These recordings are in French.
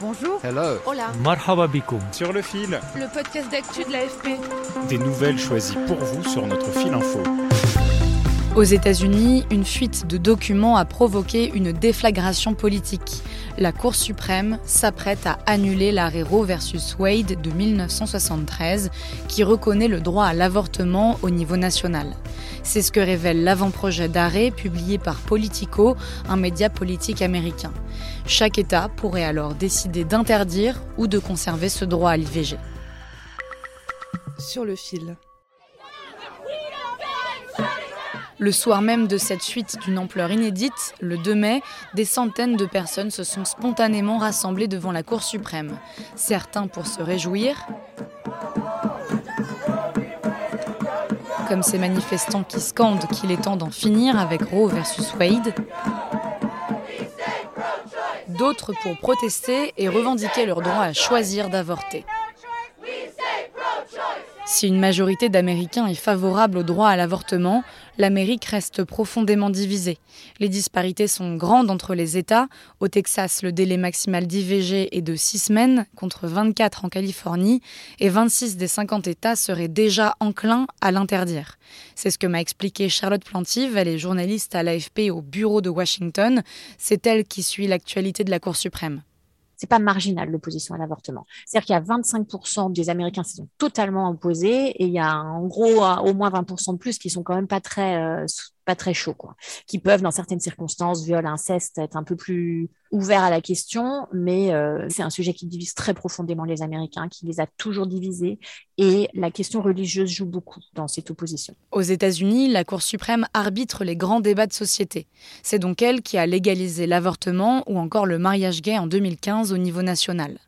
Bonjour. Hello. Hola. Marhaba bikoum. Sur le fil, Le podcast d'actu de l'AFP. des nouvelles choisies pour vous sur notre fil info. Aux États-Unis, une fuite de documents a provoqué une déflagration politique. La Cour suprême s'apprête à annuler l'arrêt Roe versus Wade de 1973 qui reconnaît le droit à l'avortement au niveau national. C'est ce que révèle l'avant-projet d'arrêt publié par Politico, un média politique américain. Chaque État pourrait alors décider d'interdire ou de conserver ce droit à l'IVG. Sur le fil. Le soir même de cette fuite d'une ampleur inédite, le 2 mai, des centaines de personnes se sont spontanément rassemblées devant la Cour suprême. Certains pour se réjouir, comme ces manifestants qui scandent qu'il est temps d'en finir avec Roe versus Wade. D'autres pour protester et revendiquer leur droit à choisir d'avorter. Si une majorité d'Américains est favorable au droit à l'avortement, l'Amérique reste profondément divisée. Les disparités sont grandes entre les États. Au Texas, le délai maximal d'IVG est de 6 semaines contre 24 en Californie et 26 des 50 États seraient déjà enclins à l'interdire. C'est ce que m'a expliqué Charlotte Plantive, elle est journaliste à l'AFP au bureau de Washington. C'est elle qui suit l'actualité de la Cour suprême c'est pas marginal l'opposition à l'avortement. C'est-à-dire qu'il y a 25% des Américains qui sont totalement opposés et il y a en gros au moins 20% de plus qui sont quand même pas très euh, très chauds quoi, qui peuvent dans certaines circonstances, viol, inceste, être un peu plus ouverts à la question, mais euh, c'est un sujet qui divise très profondément les Américains, qui les a toujours divisés et la question religieuse joue beaucoup dans cette opposition. Aux États-Unis, la Cour suprême arbitre les grands débats de société. C'est donc elle qui a légalisé l'avortement ou encore le mariage gay en 2015 au niveau national.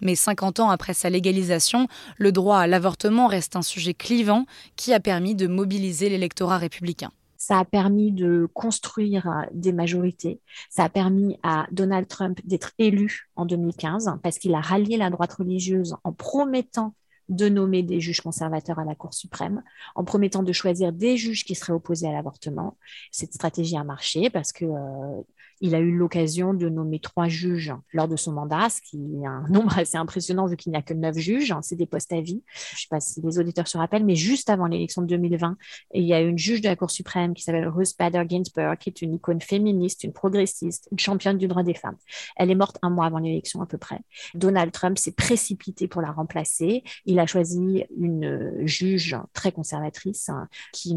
Mais 50 ans après sa légalisation, le droit à l'avortement reste un sujet clivant qui a permis de mobiliser l'électorat républicain. Ça a permis de construire des majorités. Ça a permis à Donald Trump d'être élu en 2015 parce qu'il a rallié la droite religieuse en promettant de nommer des juges conservateurs à la Cour suprême, en promettant de choisir des juges qui seraient opposés à l'avortement. Cette stratégie a marché parce que euh, il a eu l'occasion de nommer trois juges lors de son mandat, ce qui est un nombre assez impressionnant vu qu'il n'y a que neuf juges. C'est des postes à vie. Je ne sais pas si les auditeurs se rappellent, mais juste avant l'élection de 2020, il y a une juge de la Cour suprême qui s'appelle Ruth Bader Ginsburg, qui est une icône féministe, une progressiste, une championne du droit des femmes. Elle est morte un mois avant l'élection à peu près. Donald Trump s'est précipité pour la remplacer. Il a choisi une juge très conservatrice hein, qui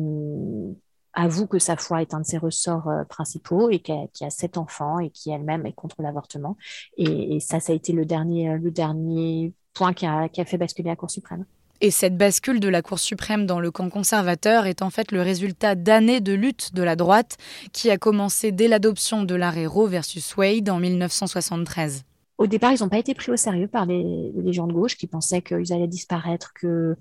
avoue que sa foi est un de ses ressorts euh, principaux et qui a, sept enfants et qui elle-même est contre l'avortement. Et, et, ça, ça a été le dernier, euh, le dernier point qui a, qui a fait basculer la Cour suprême. Et cette bascule de la Cour suprême dans le camp conservateur est en fait le résultat d'années de lutte de la droite qui a commencé dès l'adoption de l'arrêt Roe versus Wade en 1973. Au départ, ils n'ont pas été pris au sérieux par les, les gens de gauche qui pensaient qu'ils allaient disparaître, que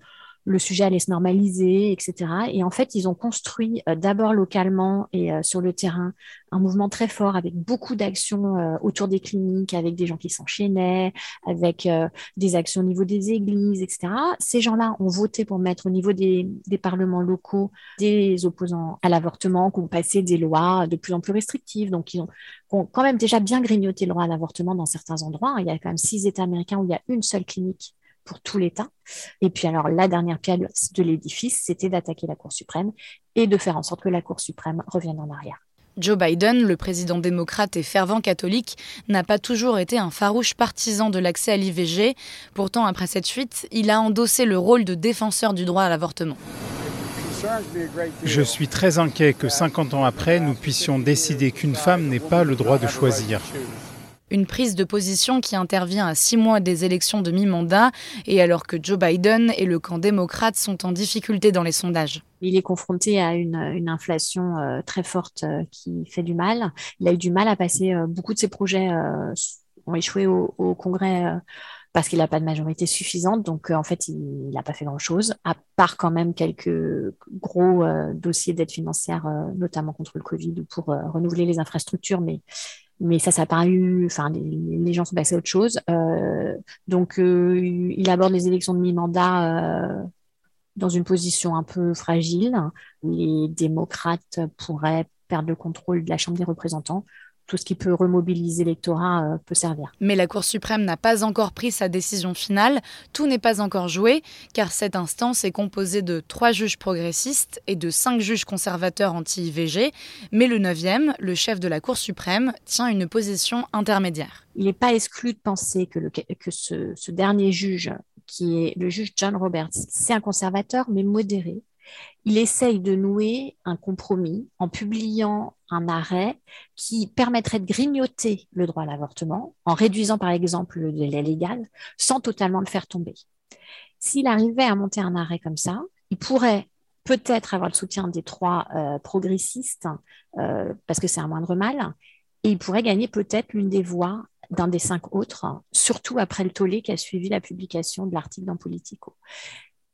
le sujet allait se normaliser, etc. Et en fait, ils ont construit euh, d'abord localement et euh, sur le terrain un mouvement très fort avec beaucoup d'actions euh, autour des cliniques, avec des gens qui s'enchaînaient, avec des actions au niveau des églises, etc. Ces gens-là ont voté pour mettre au niveau des, parlements locaux des opposants à l'avortement, qui ont passé des lois de plus en plus restrictives. Donc, ils ont, ont quand même déjà bien grignoté le droit à l'avortement dans certains endroits. Il y a quand même six États américains où il y a une seule clinique pour tout l'État. Et puis alors, la dernière pierre de l'édifice, c'était d'attaquer la Cour suprême et de faire en sorte que la Cour suprême revienne en arrière. Joe Biden, le président démocrate et fervent catholique, n'a pas toujours été un farouche partisan de l'accès à l'IVG. Pourtant, après cette fuite, il a endossé le rôle de défenseur du droit à l'avortement. Je suis très inquiet que 50 ans après, nous puissions décider qu'une femme n'ait pas le droit de choisir. Une prise de position qui intervient à six mois des élections de mi-mandat et alors que Joe Biden et le camp démocrate sont en difficulté dans les sondages. Il est confronté à une, inflation euh, très forte euh, qui fait du mal. Il a eu du mal à passer, euh, beaucoup de ses projets ont échoué au, Congrès parce qu'il n'a pas de majorité suffisante. Donc, en fait, il n'a pas fait grand-chose, à part quand même quelques gros dossiers d'aide financière, notamment contre le Covid ou pour renouveler les infrastructures. Mais, mais ça, ça n'a pas eu. Enfin, les, gens sont passés à autre chose. donc, il aborde les élections de mi-mandat dans une position un peu fragile. Les démocrates pourraient perdre le contrôle de la Chambre des représentants tout ce qui peut remobiliser l'électorat euh, peut servir. Mais la Cour suprême n'a pas encore pris sa décision finale. Tout n'est pas encore joué, car cette instance est composée de trois juges progressistes et de cinq juges conservateurs anti-IVG. Mais le neuvième, le chef de la Cour suprême, tient une position intermédiaire. Il n'est pas exclu de penser que, le, que ce, ce dernier juge, qui est le juge John Roberts, c'est un conservateur, mais modéré, il essaye de nouer un compromis en publiant un arrêt qui permettrait de grignoter le droit à l'avortement en réduisant par exemple le délai légal sans totalement le faire tomber. S'il arrivait à monter un arrêt comme ça, il pourrait peut-être avoir le soutien des trois euh, progressistes euh, parce que c'est un moindre mal et il pourrait gagner peut-être l'une des voix d'un des cinq autres, surtout après le tollé qui a suivi la publication de l'article dans Politico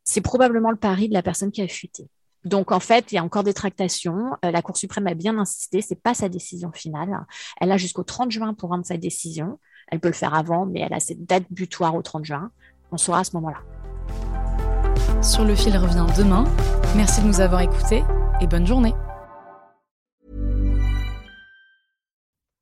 c'est probablement le pari de la personne qui a fuité. Donc, en fait, il y a encore des tractations. Euh, la Cour suprême a bien insisté, ce n'est pas sa décision finale. Elle a jusqu'au 30 juin pour rendre sa décision. Elle peut le faire avant, mais elle a cette date butoir au 30 juin. On saura à ce moment-là. Sur le fil revient demain. Merci de nous avoir écoutés et bonne journée.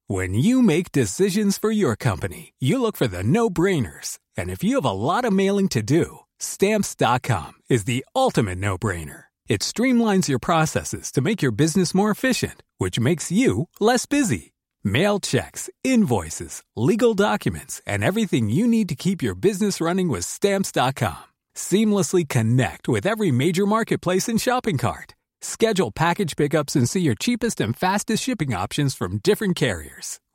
When you make decisions for your company, you look for the no-brainers. And if you have a lot of mailing to do, Stamps.com is the ultimate no brainer. It streamlines your processes to make your business more efficient, which makes you less busy. Mail checks, invoices, legal documents, and everything you need to keep your business running with Stamps.com. Seamlessly connect with every major marketplace and shopping cart. Schedule package pickups and see your cheapest and fastest shipping options from different carriers.